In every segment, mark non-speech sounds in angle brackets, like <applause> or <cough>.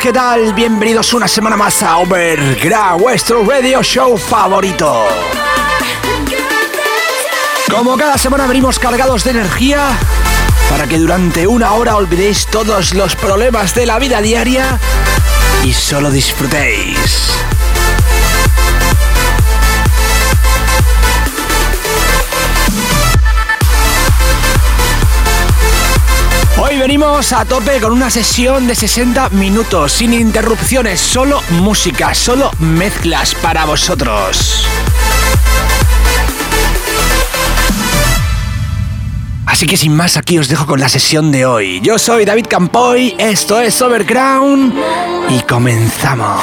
¿qué tal? Bienvenidos una semana más a Overground, vuestro radio show favorito. Como cada semana venimos cargados de energía para que durante una hora olvidéis todos los problemas de la vida diaria y solo disfrutéis. Venimos a tope con una sesión de 60 minutos, sin interrupciones, solo música, solo mezclas para vosotros. Así que sin más, aquí os dejo con la sesión de hoy. Yo soy David Campoy, esto es Overground y comenzamos.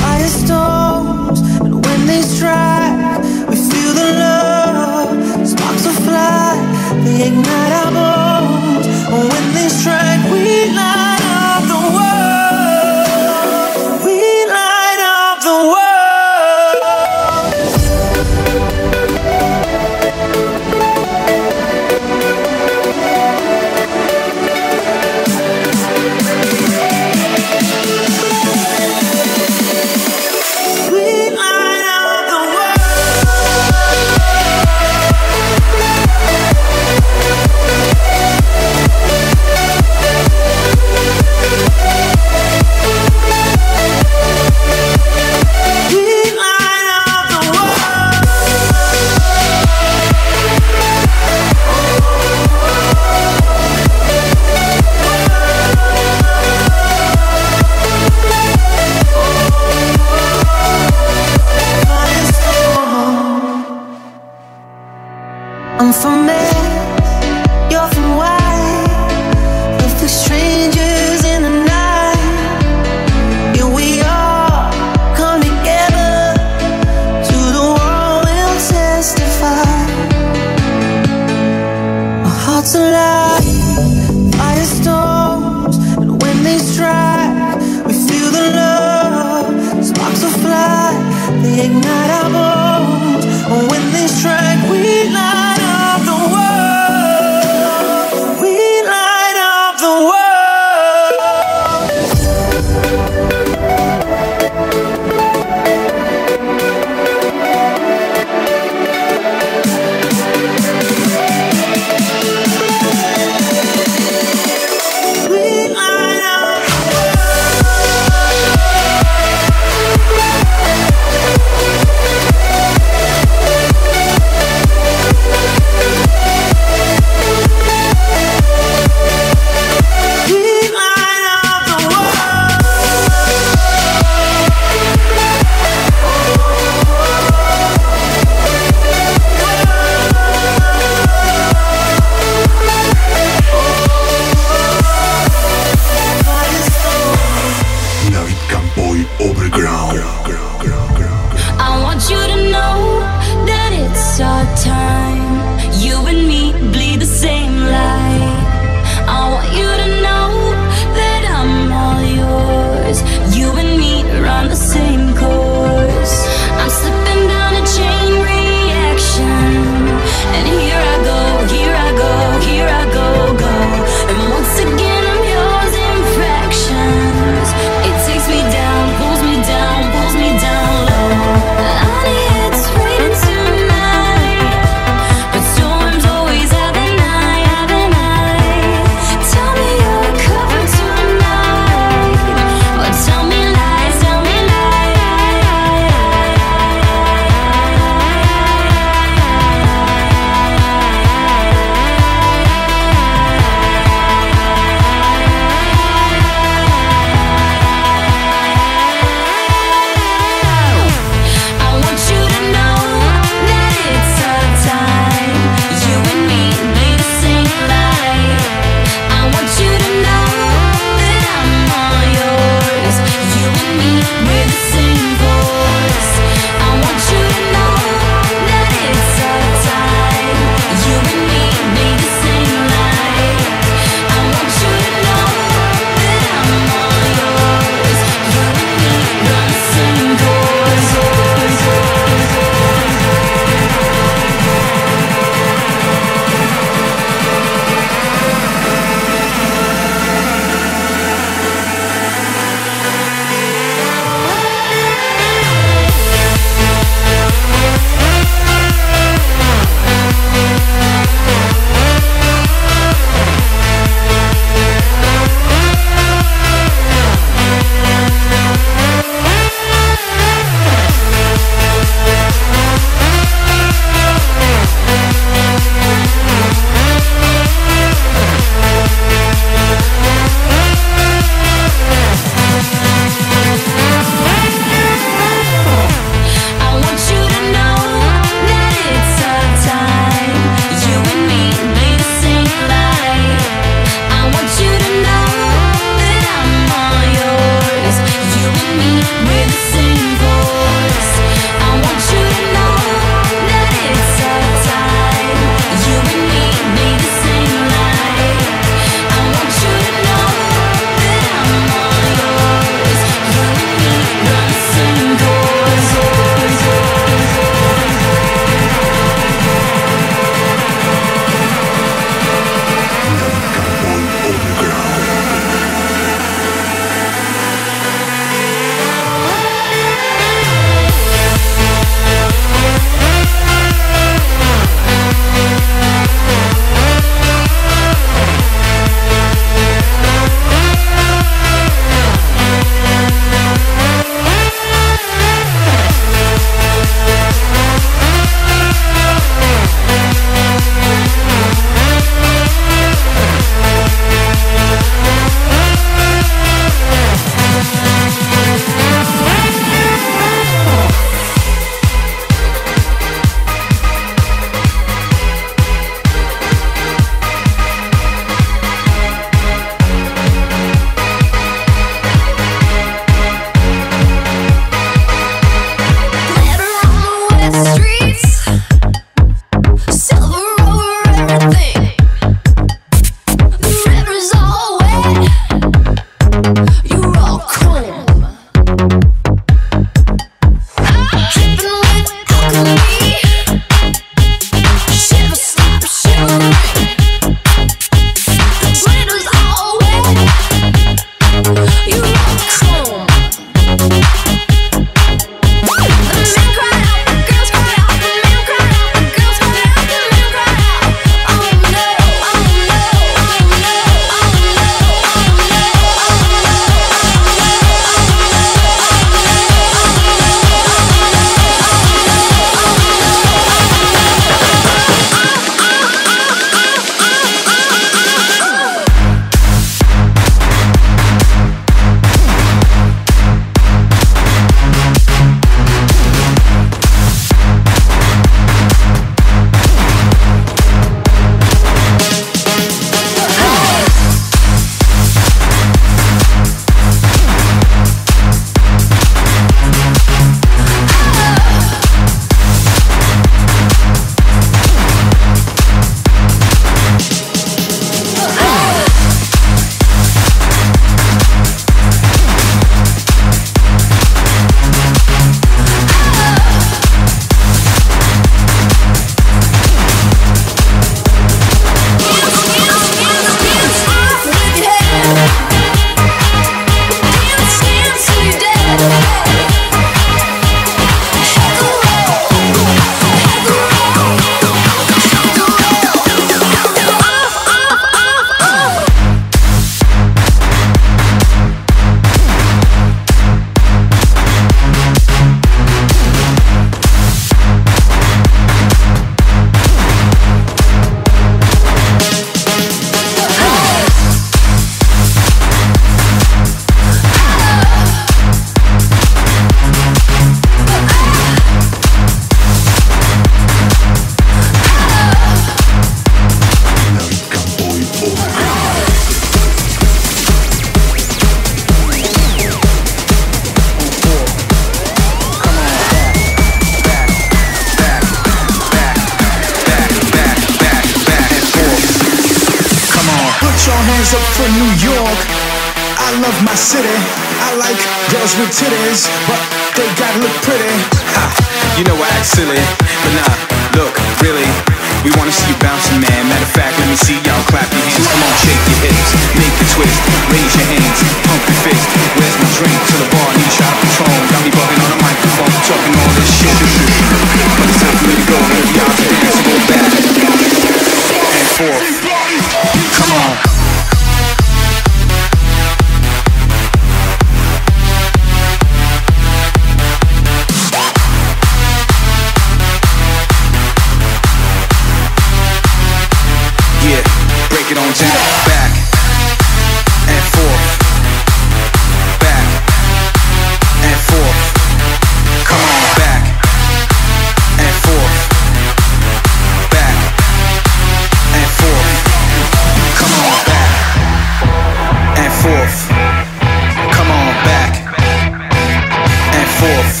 four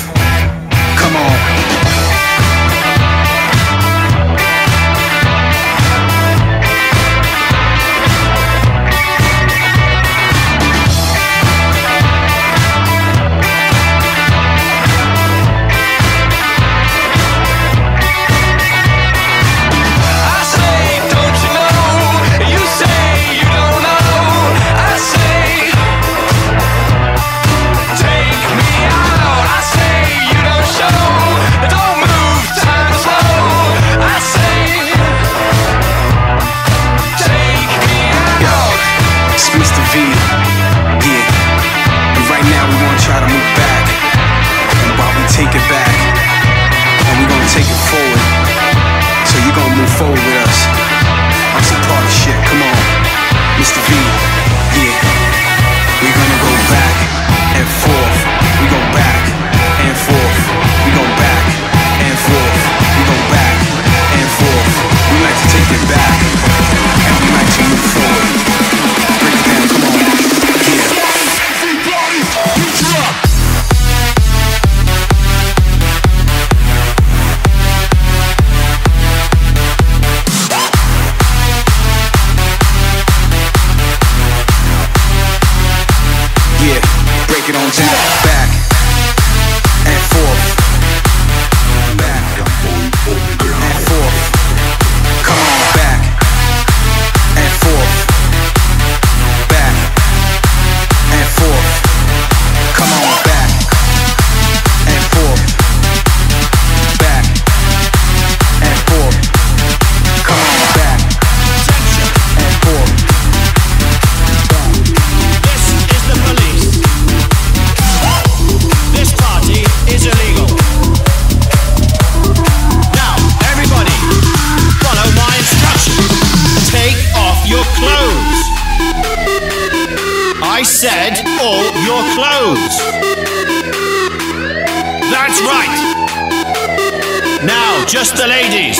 just the ladies.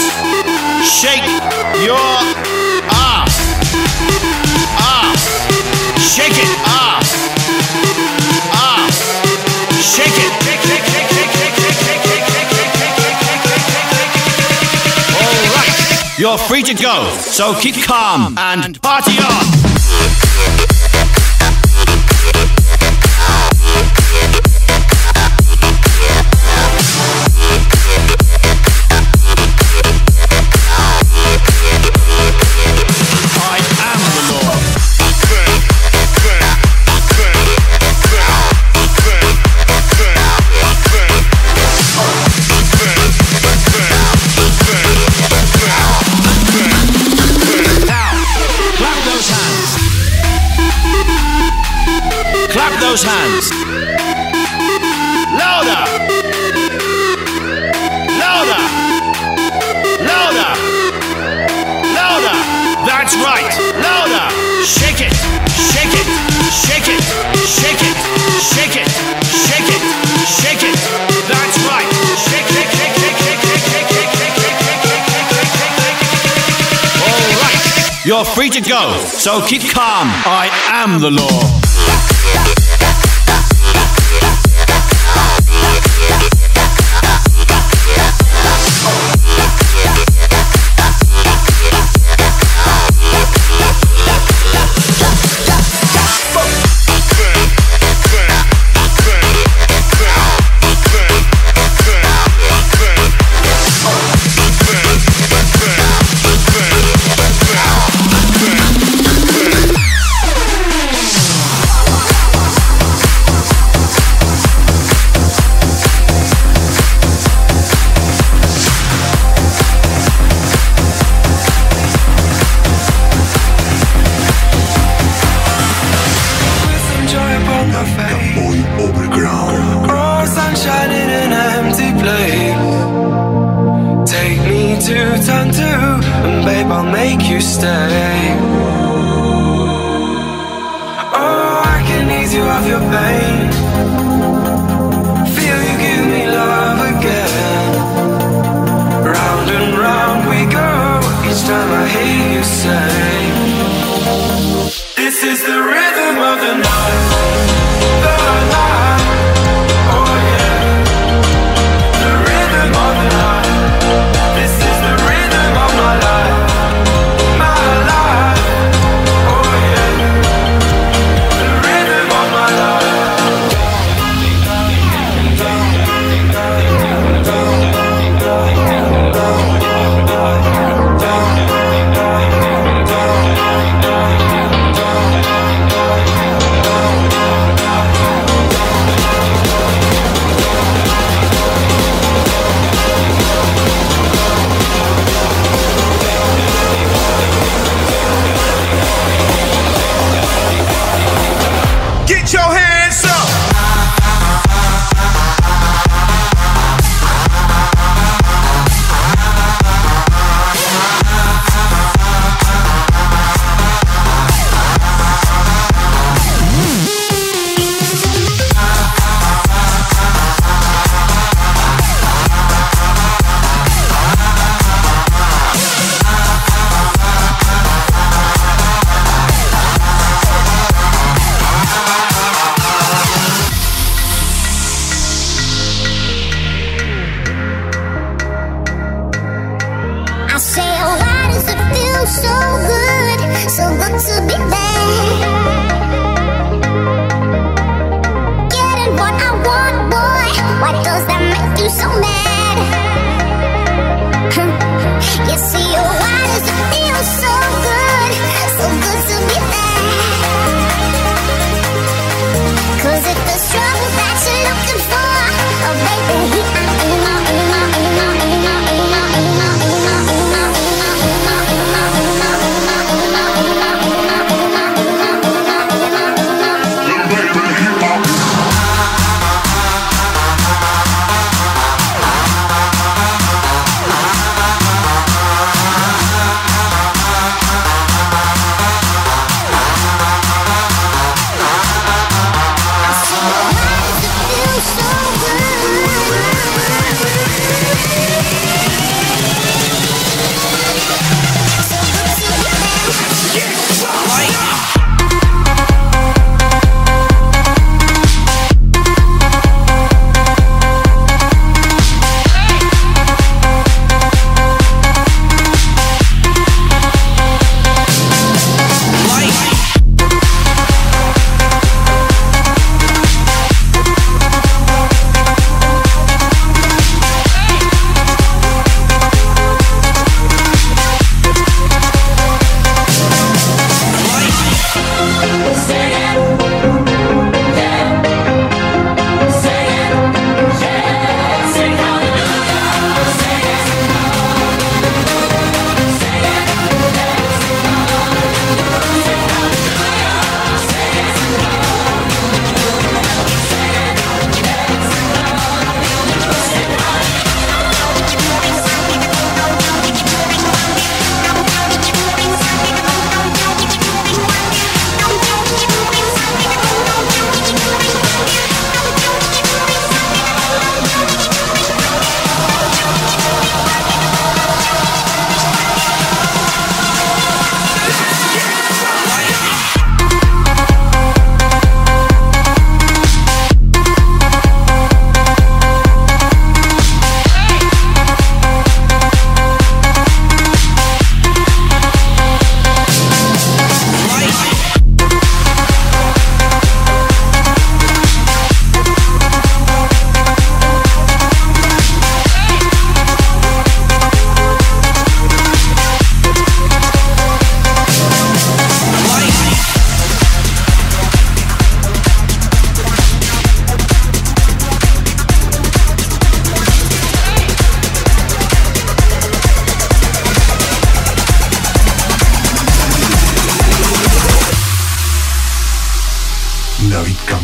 Shake your ass. ass, Shake it. ass, ass, Shake it. All right. You're free to go, so keep calm and party on! those hands. Louder. Louder. Louder. Louder. That's right. Louder. Shake it. Shake it. Shake it. Shake it. Shake it. Shake it. Shake it. That's right. Shake, shake, shake, shake, shake, shake, shake, shake, shake, shake, shake, shake, shake, shake. All right. You're free to go. So keep calm. I am the law.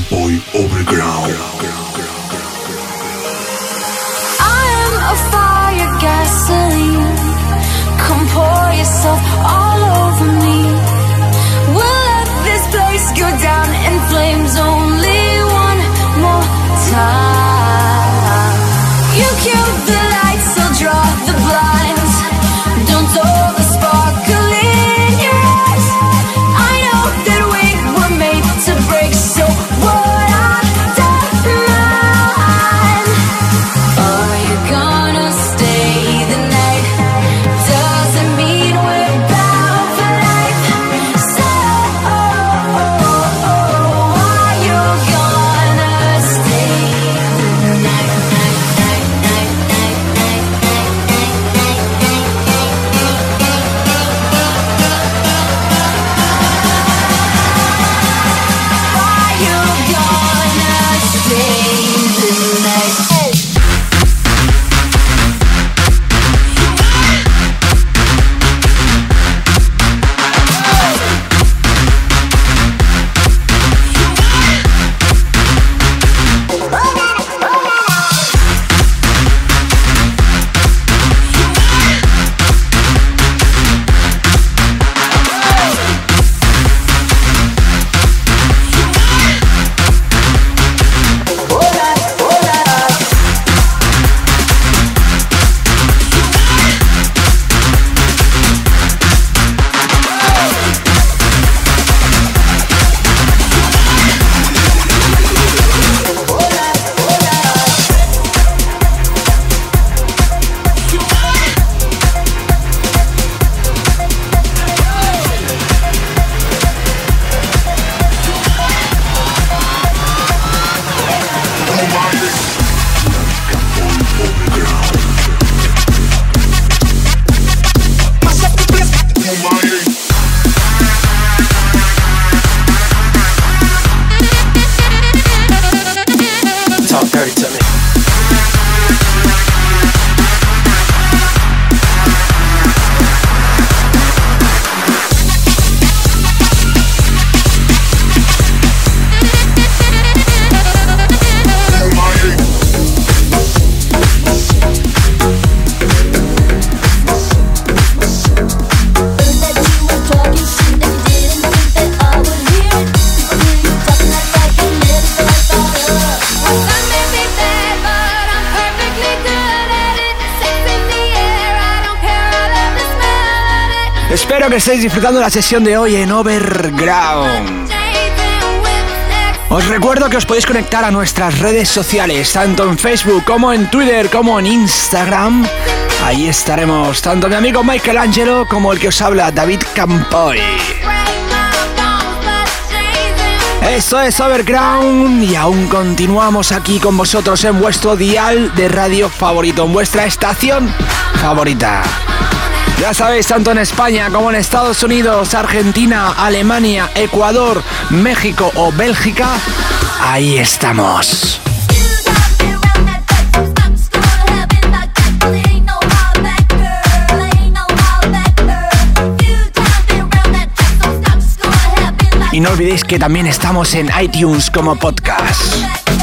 Boy, Overground. I am a fire, gasoline. Come pour yourself on. Estéis disfrutando la sesión de hoy en Overground. Os recuerdo que os podéis conectar a nuestras redes sociales, tanto en Facebook como en Twitter como en Instagram. Ahí estaremos, tanto mi amigo Michael Angelo como el que os habla, David Campoy. Esto es Overground y aún continuamos aquí con vosotros en vuestro dial de radio favorito, en vuestra estación favorita. Ya sabéis, tanto en España como en Estados Unidos, Argentina, Alemania, Ecuador, México o Bélgica, ahí estamos. Y no olvidéis que también estamos en iTunes como podcast.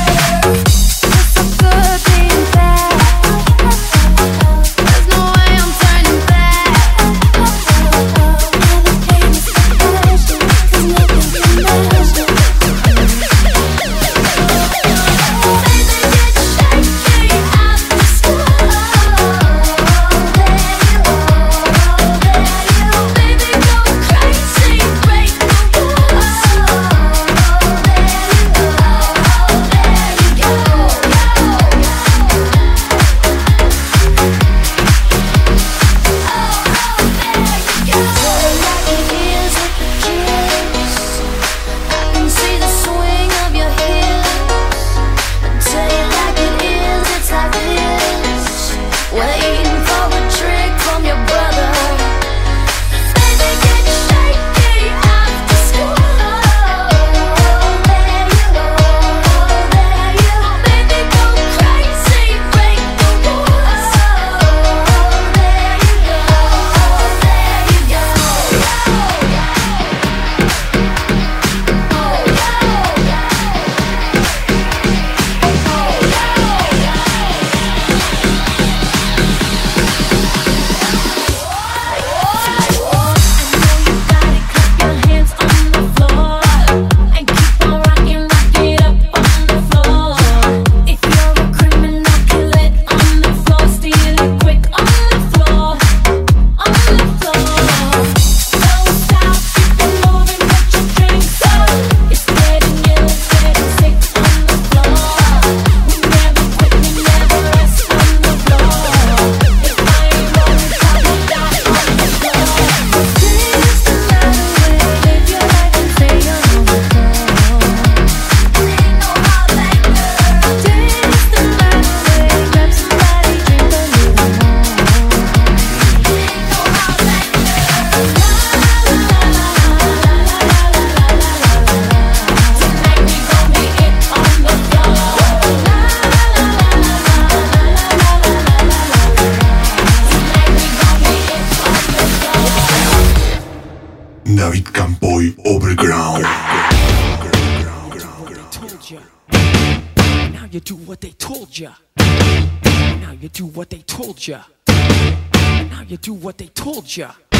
плеча.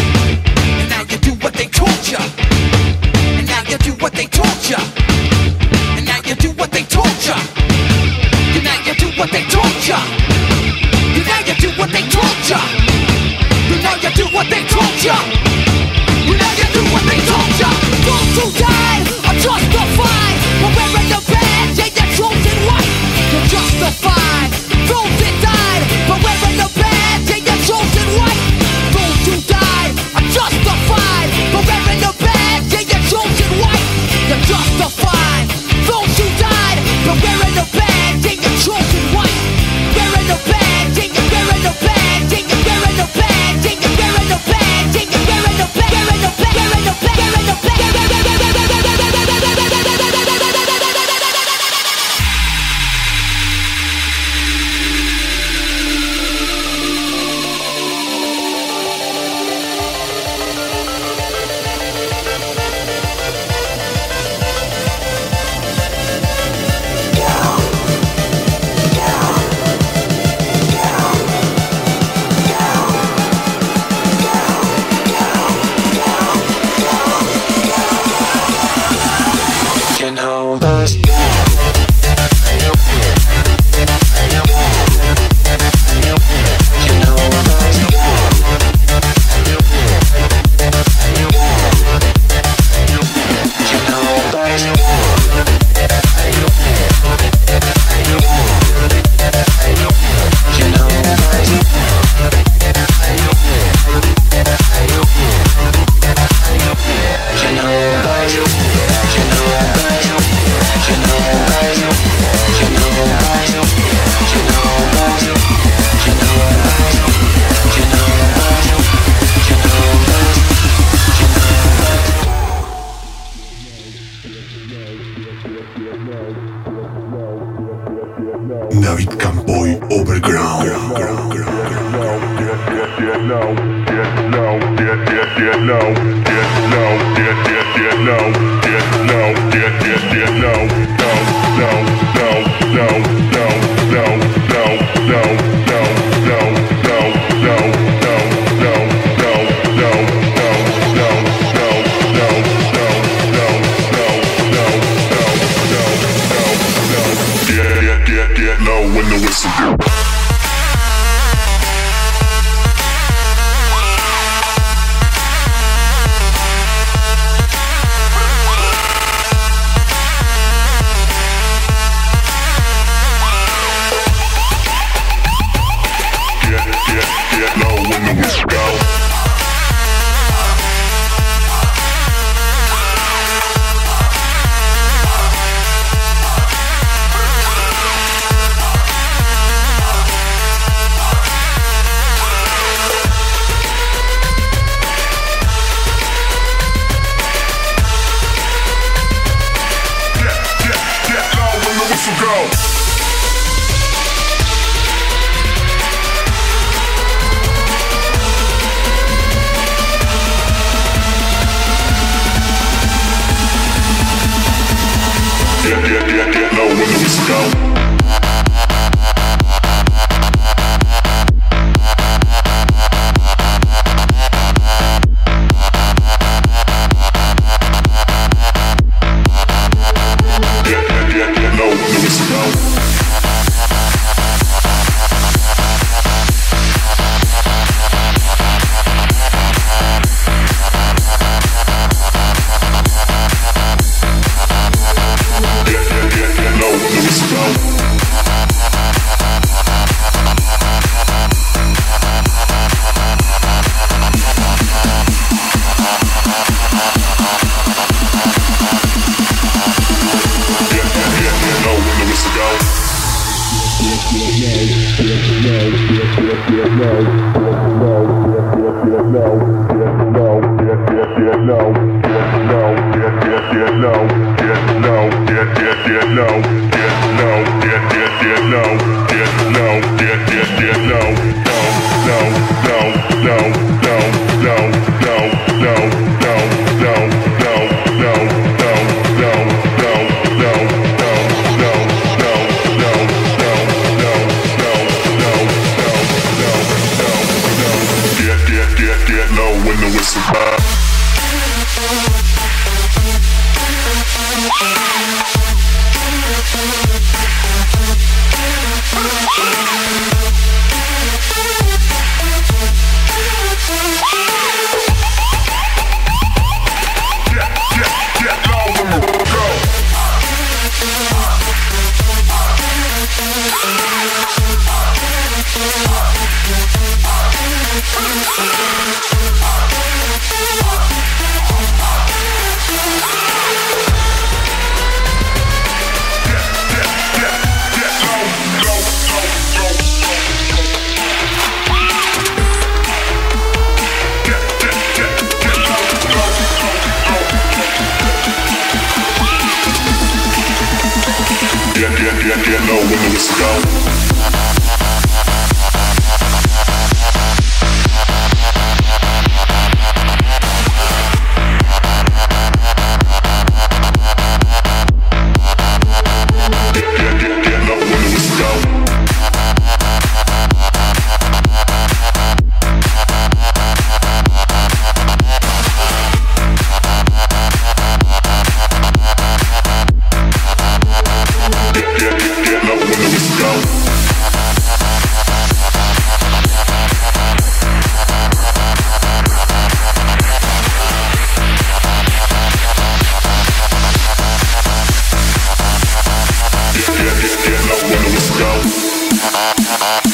niggas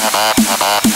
Bye.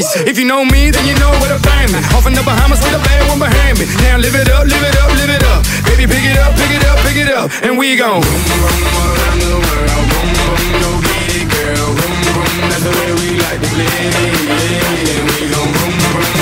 3D. If you know me, then you know to find me. Off in the Bahamas with a bad one behind me. Now live it up, live it up, live it up. Baby, pick it up, pick it up, pick it up. And we gon' boom, boom, all around the world. Boom, boom, go get girl. Boom, boom, that's the way we like to play. Yeah, we gon' boom, boom,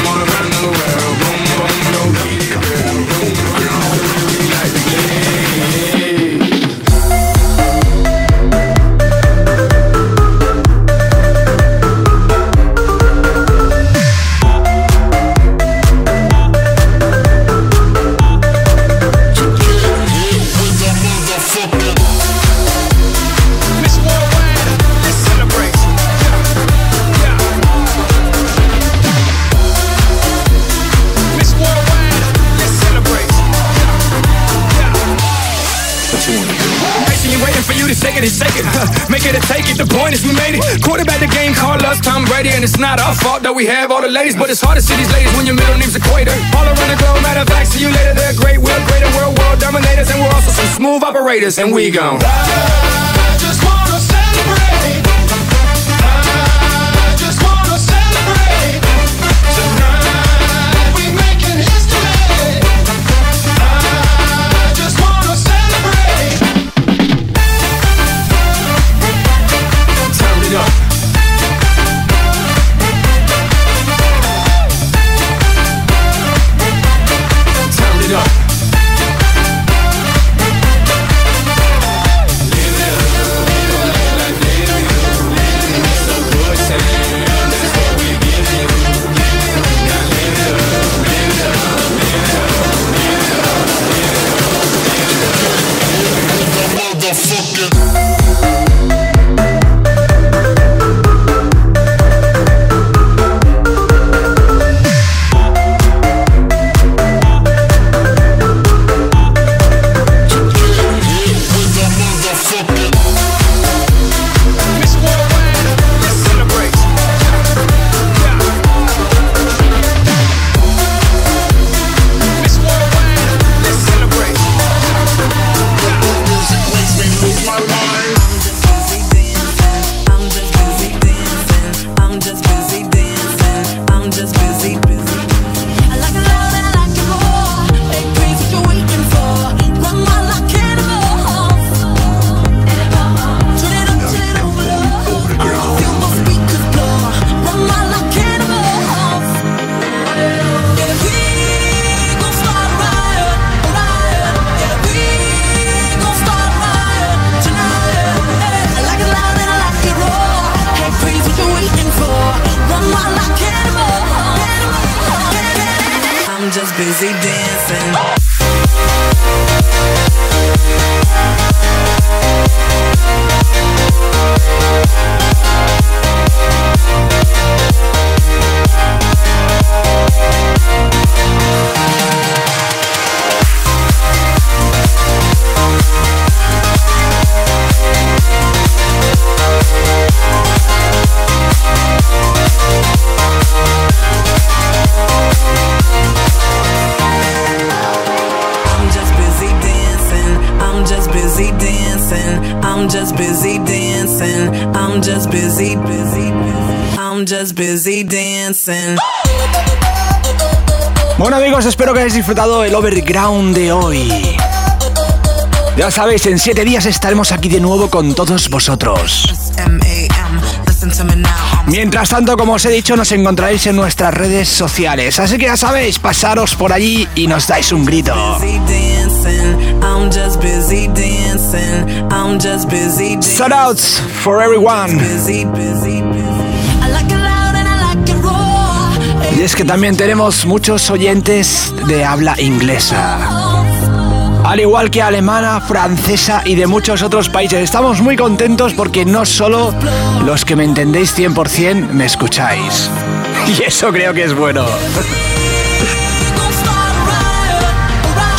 that we have all the ladies, but it's hard to see these ladies when your middle name's Equator. All around the globe, matter of fact, see you later. They're great, we're greater, world, world dominators, and we're also some smooth operators, and we gon' I'm just busy dancing. I'm just busy, busy, busy. I'm just busy dancing. Bueno amigos, espero que hayáis disfrutado el overground de hoy. Ya sabéis, en siete días estaremos aquí de nuevo con todos vosotros. Mientras tanto, como os he dicho, nos encontraréis en nuestras redes sociales. Así que ya sabéis, pasaros por allí y nos dais un grito. I'm just busy dancing. I'm just busy dancing. Shoutouts for everyone. Busy, busy, busy. Y es que también tenemos muchos oyentes de habla inglesa. Al igual que alemana, francesa y de muchos otros países. Estamos muy contentos porque no solo los que me entendéis 100% me escucháis. <laughs> Y eso creo que es bueno.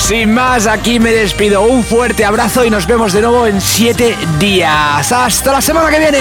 Sin más, aquí me despido. Un fuerte abrazo y nos vemos de nuevo en siete días. Hasta la semana que viene.